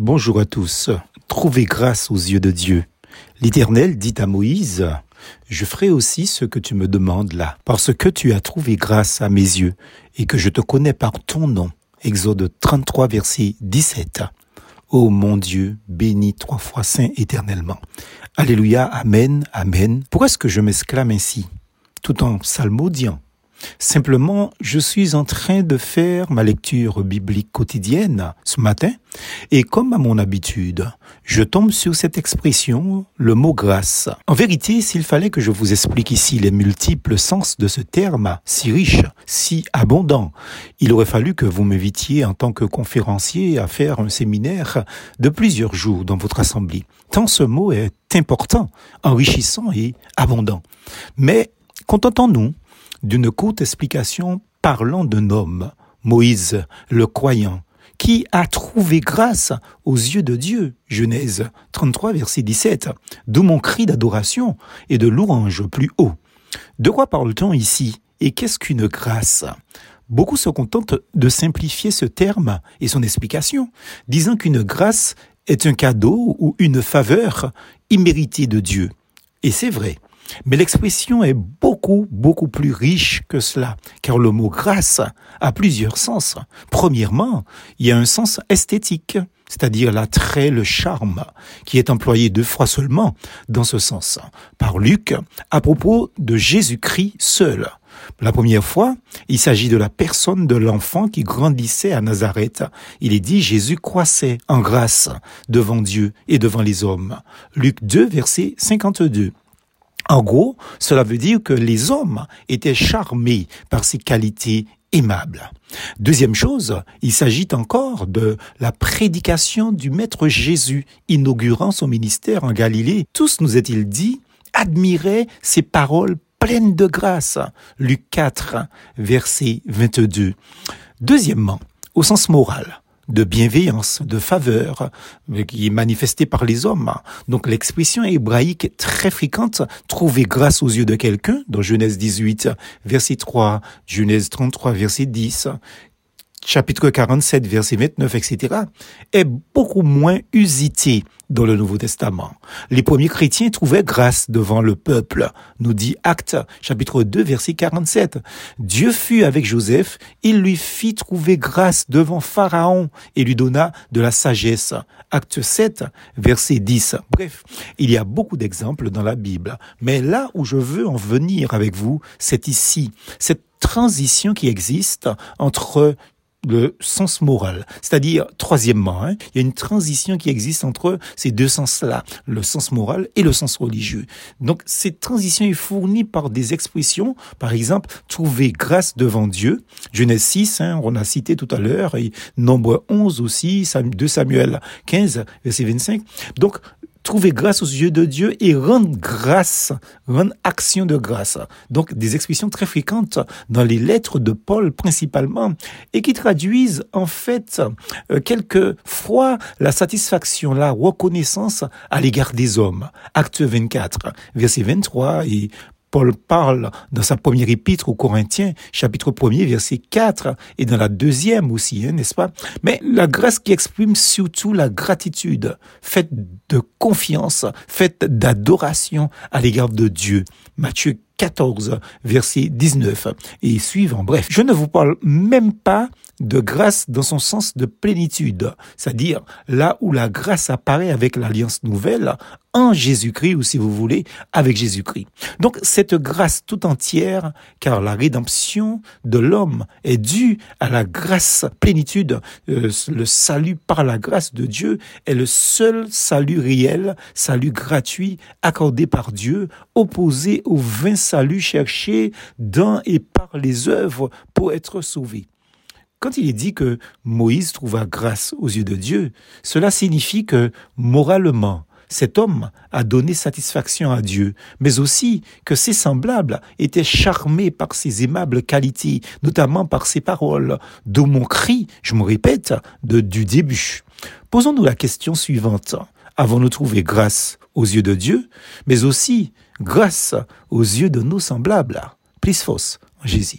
Bonjour à tous. Trouvez grâce aux yeux de Dieu. L'Éternel dit à Moïse, Je ferai aussi ce que tu me demandes là, parce que tu as trouvé grâce à mes yeux, et que je te connais par ton nom. Exode 33, verset 17. Ô mon Dieu, béni trois fois saint éternellement. Alléluia, Amen, Amen. Pourquoi est-ce que je m'exclame ainsi, tout en psalmodiant Simplement, je suis en train de faire ma lecture biblique quotidienne ce matin, et comme à mon habitude, je tombe sur cette expression, le mot grâce. En vérité, s'il fallait que je vous explique ici les multiples sens de ce terme, si riche, si abondant, il aurait fallu que vous m'invitiez en tant que conférencier à faire un séminaire de plusieurs jours dans votre assemblée. Tant ce mot est important, enrichissant et abondant. Mais contentons-nous d'une courte explication parlant d'un homme, Moïse le croyant, qui a trouvé grâce aux yeux de Dieu. Genèse 33, verset 17. D'où mon cri d'adoration et de louange plus haut. De quoi parle-t-on ici et qu'est-ce qu'une grâce? Beaucoup se contentent de simplifier ce terme et son explication, disant qu'une grâce est un cadeau ou une faveur imméritée de Dieu. Et c'est vrai. Mais l'expression est beaucoup, beaucoup plus riche que cela, car le mot grâce a plusieurs sens. Premièrement, il y a un sens esthétique, c'est-à-dire l'attrait, le charme, qui est employé deux fois seulement dans ce sens, par Luc, à propos de Jésus-Christ seul. La première fois, il s'agit de la personne de l'enfant qui grandissait à Nazareth. Il est dit Jésus croissait en grâce devant Dieu et devant les hommes. Luc 2, verset 52. En gros, cela veut dire que les hommes étaient charmés par ses qualités aimables. Deuxième chose, il s'agit encore de la prédication du Maître Jésus inaugurant son ministère en Galilée. Tous, nous est-il dit, admiraient ses paroles pleines de grâce. Luc 4, verset 22. Deuxièmement, au sens moral, de bienveillance, de faveur, qui est manifestée par les hommes. Donc l'expression hébraïque très fréquente, trouvée grâce aux yeux de quelqu'un, dans Genèse 18, verset 3, Genèse 33, verset 10, chapitre 47, verset 29, etc., est beaucoup moins usité dans le Nouveau Testament. Les premiers chrétiens trouvaient grâce devant le peuple, nous dit Acte, chapitre 2, verset 47. Dieu fut avec Joseph, il lui fit trouver grâce devant Pharaon et lui donna de la sagesse. Acte 7, verset 10. Bref, il y a beaucoup d'exemples dans la Bible. Mais là où je veux en venir avec vous, c'est ici, cette transition qui existe entre le sens moral. C'est-à-dire, troisièmement, hein, il y a une transition qui existe entre ces deux sens-là, le sens moral et le sens religieux. Donc, cette transition est fournie par des expressions, par exemple, trouver grâce devant Dieu, Genèse 6, hein, on a cité tout à l'heure, et Nombre 11 aussi, 2 Samuel 15, verset 25. Donc, trouver grâce aux yeux de Dieu et rendre grâce, rendre action de grâce. Donc des expressions très fréquentes dans les lettres de Paul principalement et qui traduisent en fait euh, quelquefois la satisfaction, la reconnaissance à l'égard des hommes. Acte 24, verset 23 et Paul parle dans sa première épître aux Corinthiens, chapitre 1er, verset 4, et dans la deuxième aussi, hein, n'est-ce pas? Mais la grâce qui exprime surtout la gratitude, faite de confiance, faite d'adoration à l'égard de Dieu. Matthieu 14, verset 19 et suivant. Bref, je ne vous parle même pas de grâce dans son sens de plénitude, c'est-à-dire là où la grâce apparaît avec l'alliance nouvelle en Jésus-Christ ou si vous voulez avec Jésus-Christ. Donc cette grâce tout entière, car la rédemption de l'homme est due à la grâce plénitude, euh, le salut par la grâce de Dieu est le seul salut réel, salut gratuit accordé par Dieu, opposé au vain salut cherché dans et par les œuvres pour être sauvé. Quand il est dit que Moïse trouva grâce aux yeux de Dieu, cela signifie que moralement, cet homme a donné satisfaction à Dieu, mais aussi que ses semblables étaient charmés par ses aimables qualités, notamment par ses paroles, d'où mon cri, je me répète, de, du début. Posons-nous la question suivante. Avons-nous trouvé grâce aux yeux de Dieu, mais aussi grâce aux yeux de nos semblables? Plus fausse, Jésus.